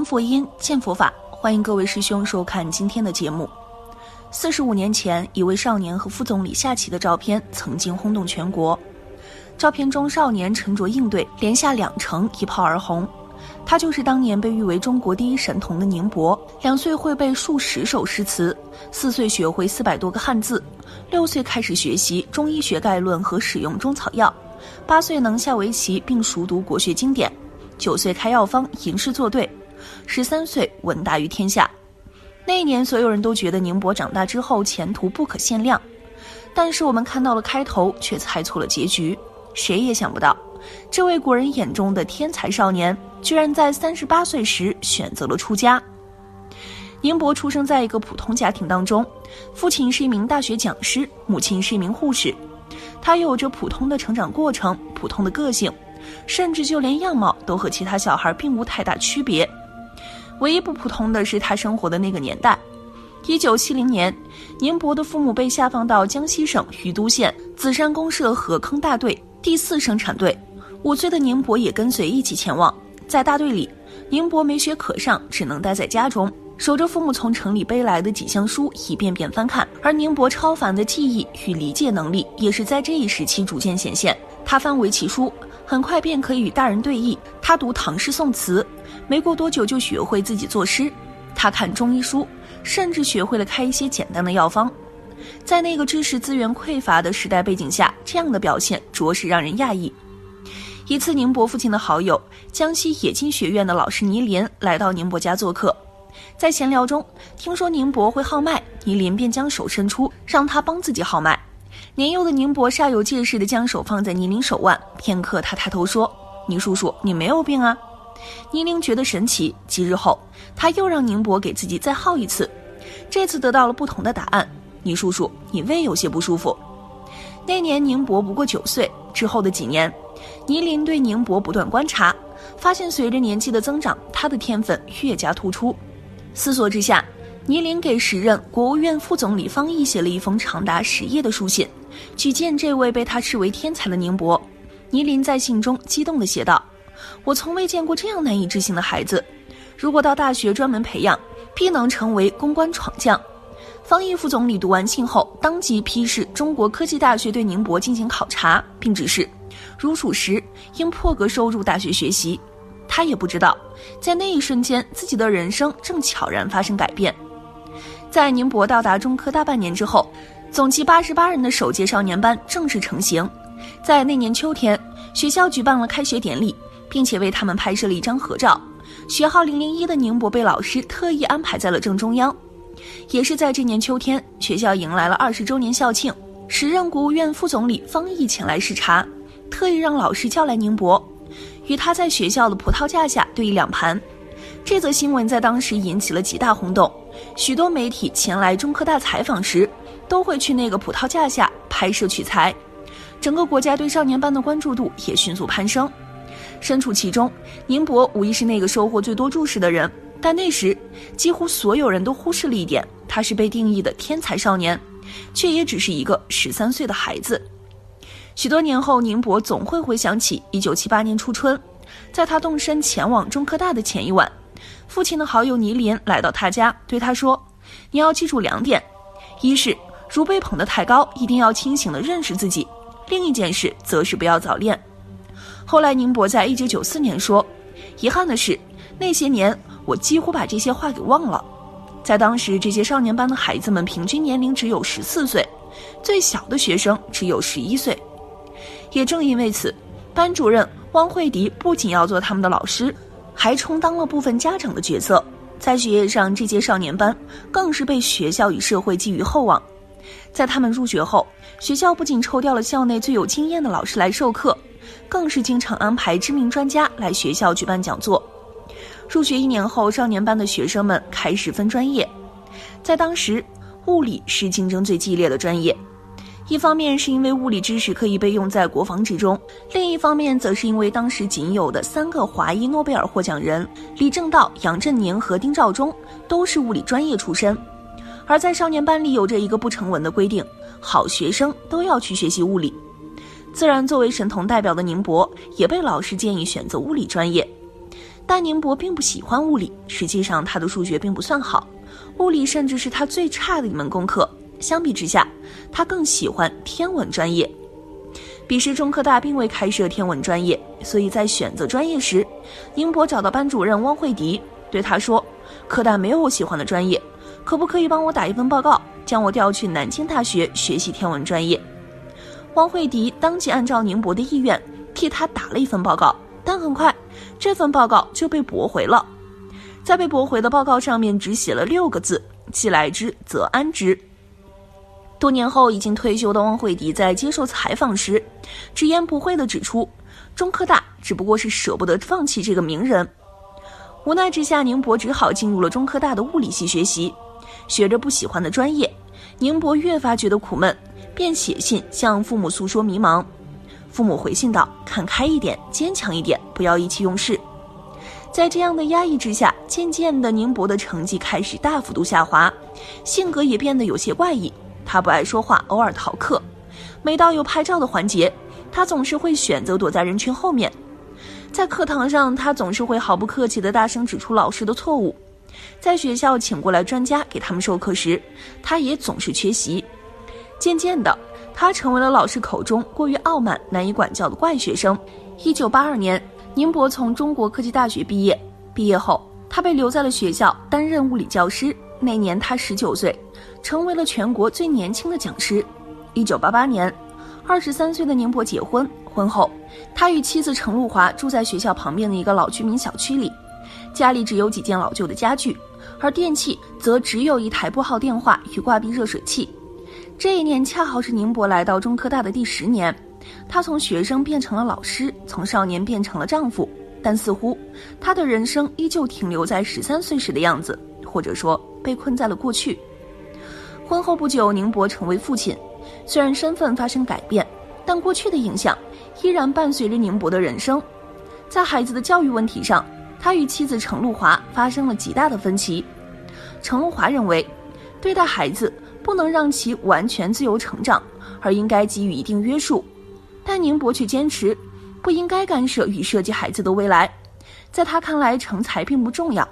闻佛音，见佛法，欢迎各位师兄收看今天的节目。四十五年前，一位少年和副总理下棋的照片曾经轰动全国。照片中，少年沉着应对，连下两城，一炮而红。他就是当年被誉为中国第一神童的宁波。两岁会背数十首诗词，四岁学会四百多个汉字，六岁开始学习中医学概论和使用中草药，八岁能下围棋并熟读国学经典，九岁开药方吟诗作对。十三岁闻大于天下，那一年所有人都觉得宁波长大之后前途不可限量，但是我们看到了开头，却猜错了结局。谁也想不到，这位国人眼中的天才少年，居然在三十八岁时选择了出家。宁波出生在一个普通家庭当中，父亲是一名大学讲师，母亲是一名护士，他有着普通的成长过程，普通的个性，甚至就连样貌都和其他小孩并无太大区别。唯一不普通的是他生活的那个年代，一九七零年，宁波的父母被下放到江西省余都县紫山公社河坑大队第四生产队。五岁的宁波也跟随一起前往。在大队里，宁波没学可上，只能待在家中，守着父母从城里背来的几箱书，一遍遍翻看。而宁波超凡的记忆与理解能力，也是在这一时期逐渐显现。他翻围棋书。很快便可以与大人对弈。他读唐诗宋词，没过多久就学会自己作诗。他看中医书，甚至学会了开一些简单的药方。在那个知识资源匮乏的时代背景下，这样的表现着实让人讶异。一次，宁波父亲的好友江西冶金学院的老师倪林来到宁波家做客，在闲聊中听说宁波会号脉，倪林便将手伸出，让他帮自己号脉。年幼的宁博煞有介事地将手放在倪玲手腕，片刻，他抬头说：“倪叔叔，你没有病啊？”倪玲觉得神奇。几日后，他又让宁博给自己再号一次，这次得到了不同的答案：“倪叔叔，你胃有些不舒服。”那年宁博不过九岁。之后的几年，倪林对宁博不断观察，发现随着年纪的增长，他的天分越加突出。思索之下。倪林给时任国务院副总理方毅写了一封长达十页的书信，举荐这位被他视为天才的宁博。倪林在信中激动地写道：“我从未见过这样难以置信的孩子，如果到大学专门培养，必能成为公关闯将。”方毅副总理读完信后，当即批示中国科技大学对宁博进行考察，并指示，如属实，应破格收入大学学习。他也不知道，在那一瞬间，自己的人生正悄然发生改变。在宁博到达中科大半年之后，总计八十八人的首届少年班正式成型。在那年秋天，学校举办了开学典礼，并且为他们拍摄了一张合照。学号零零一的宁波被老师特意安排在了正中央。也是在这年秋天，学校迎来了二十周年校庆，时任国务院副总理方毅前来视察，特意让老师叫来宁波，与他在学校的葡萄架下对弈两盘。这则新闻在当时引起了极大轰动。许多媒体前来中科大采访时，都会去那个葡萄架下拍摄取材，整个国家对少年班的关注度也迅速攀升。身处其中，宁波无疑是那个收获最多注视的人。但那时，几乎所有人都忽视了一点：他是被定义的天才少年，却也只是一个十三岁的孩子。许多年后，宁波总会回想起一九七八年初春，在他动身前往中科大的前一晚。父亲的好友倪林来到他家，对他说：“你要记住两点，一是如被捧得太高，一定要清醒地认识自己；另一件事则是不要早恋。”后来，宁波在一九九四年说：“遗憾的是，那些年我几乎把这些话给忘了。在当时，这些少年班的孩子们平均年龄只有十四岁，最小的学生只有十一岁。也正因为此，班主任汪慧迪不仅要做他们的老师。”还充当了部分家长的角色，在学业上，这届少年班更是被学校与社会寄予厚望。在他们入学后，学校不仅抽调了校内最有经验的老师来授课，更是经常安排知名专家来学校举办讲座。入学一年后，少年班的学生们开始分专业，在当时，物理是竞争最激烈的专业。一方面是因为物理知识可以被用在国防之中，另一方面则是因为当时仅有的三个华裔诺贝尔获奖人李政道、杨振宁和丁肇中都是物理专业出身，而在少年班里有着一个不成文的规定：好学生都要去学习物理。自然，作为神童代表的宁波也被老师建议选择物理专业。但宁波并不喜欢物理，实际上他的数学并不算好，物理甚至是他最差的一门功课。相比之下，他更喜欢天文专业。彼时中科大并未开设天文专业，所以在选择专业时，宁波找到班主任汪慧迪，对他说：“科大没有我喜欢的专业，可不可以帮我打一份报告，将我调去南京大学学习天文专业？”汪慧迪当即按照宁博的意愿替他打了一份报告，但很快这份报告就被驳回了。在被驳回的报告上面只写了六个字：“既来之，则安之。”多年后，已经退休的汪慧迪在接受采访时，直言不讳地指出，中科大只不过是舍不得放弃这个名人。无奈之下，宁博只好进入了中科大的物理系学习。学着不喜欢的专业，宁波越发觉得苦闷，便写信向父母诉说迷茫。父母回信道：“看开一点，坚强一点，不要意气用事。”在这样的压抑之下，渐渐的，宁波的成绩开始大幅度下滑，性格也变得有些怪异。他不爱说话，偶尔逃课。每到有拍照的环节，他总是会选择躲在人群后面。在课堂上，他总是会毫不客气地大声指出老师的错误。在学校请过来专家给他们授课时，他也总是缺席。渐渐的，他成为了老师口中过于傲慢、难以管教的怪学生。一九八二年，宁波从中国科技大学毕业。毕业后，他被留在了学校担任物理教师。那年他十九岁。成为了全国最年轻的讲师。一九八八年，二十三岁的宁波结婚。婚后，他与妻子程露华住在学校旁边的一个老居民小区里，家里只有几件老旧的家具，而电器则只有一台拨号电话与挂壁热水器。这一年恰好是宁波来到中科大的第十年，他从学生变成了老师，从少年变成了丈夫，但似乎他的人生依旧停留在十三岁时的样子，或者说被困在了过去。婚后不久，宁波成为父亲。虽然身份发生改变，但过去的影响依然伴随着宁波的人生。在孩子的教育问题上，他与妻子程露华发生了极大的分歧。程露华认为，对待孩子不能让其完全自由成长，而应该给予一定约束。但宁波却坚持不应该干涉与涉及孩子的未来。在他看来，成才并不重要，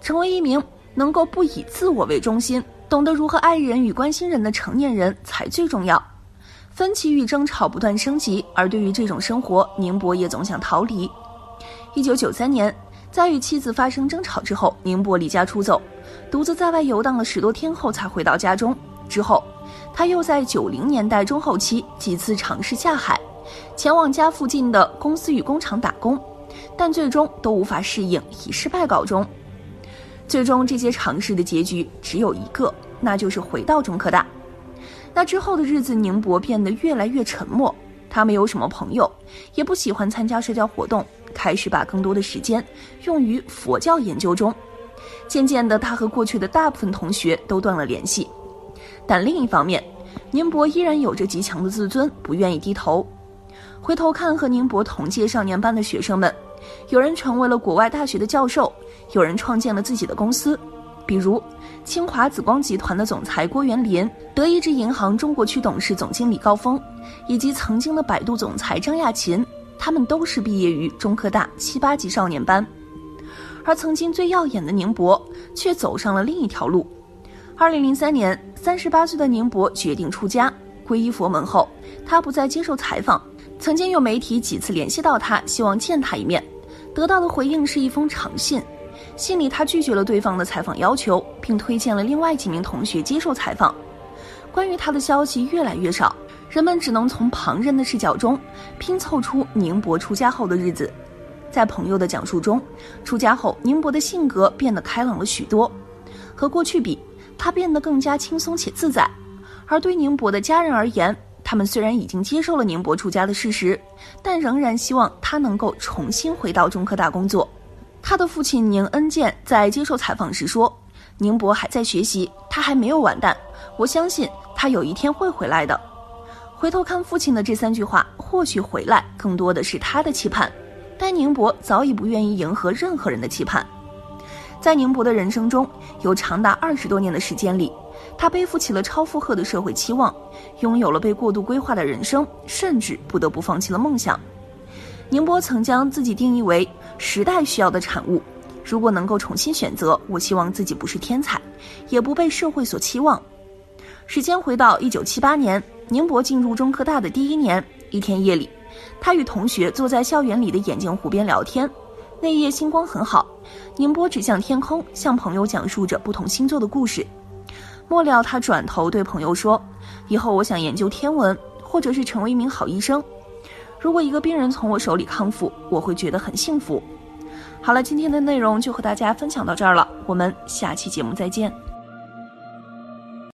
成为一名能够不以自我为中心。懂得如何爱人与关心人的成年人才最重要。分歧与争吵不断升级，而对于这种生活，宁波也总想逃离。一九九三年，在与妻子发生争吵之后，宁波离家出走，独自在外游荡了十多天后才回到家中。之后，他又在九零年代中后期几次尝试下海，前往家附近的公司与工厂打工，但最终都无法适应，以失败告终。最终，这些尝试的结局只有一个，那就是回到中科大。那之后的日子，宁波变得越来越沉默。他没有什么朋友，也不喜欢参加社交活动，开始把更多的时间用于佛教研究中。渐渐的，他和过去的大部分同学都断了联系。但另一方面，宁波依然有着极强的自尊，不愿意低头。回头看和宁波同届少年班的学生们。有人成为了国外大学的教授，有人创建了自己的公司，比如清华紫光集团的总裁郭元林、德意志银行中国区董事总经理高峰，以及曾经的百度总裁张亚勤，他们都是毕业于中科大七八级少年班。而曾经最耀眼的宁博，却走上了另一条路。二零零三年，三十八岁的宁博决定出家，皈依佛门后，他不再接受采访。曾经有媒体几次联系到他，希望见他一面。得到的回应是一封长信，信里他拒绝了对方的采访要求，并推荐了另外几名同学接受采访。关于他的消息越来越少，人们只能从旁人的视角中拼凑出宁波出家后的日子。在朋友的讲述中，出家后宁波的性格变得开朗了许多，和过去比，他变得更加轻松且自在。而对宁波的家人而言，他们虽然已经接受了宁波出家的事实，但仍然希望他能够重新回到中科大工作。他的父亲宁恩健在接受采访时说：“宁波还在学习，他还没有完蛋。我相信他有一天会回来的。”回头看父亲的这三句话，或许回来更多的是他的期盼，但宁波早已不愿意迎合任何人的期盼。在宁波的人生中，有长达二十多年的时间里。他背负起了超负荷的社会期望，拥有了被过度规划的人生，甚至不得不放弃了梦想。宁波曾将自己定义为时代需要的产物。如果能够重新选择，我希望自己不是天才，也不被社会所期望。时间回到一九七八年，宁波进入中科大的第一年，一天夜里，他与同学坐在校园里的眼镜湖边聊天。那夜星光很好，宁波指向天空，向朋友讲述着不同星座的故事。末了，他转头对朋友说：“以后我想研究天文，或者是成为一名好医生。如果一个病人从我手里康复，我会觉得很幸福。”好了，今天的内容就和大家分享到这儿了，我们下期节目再见。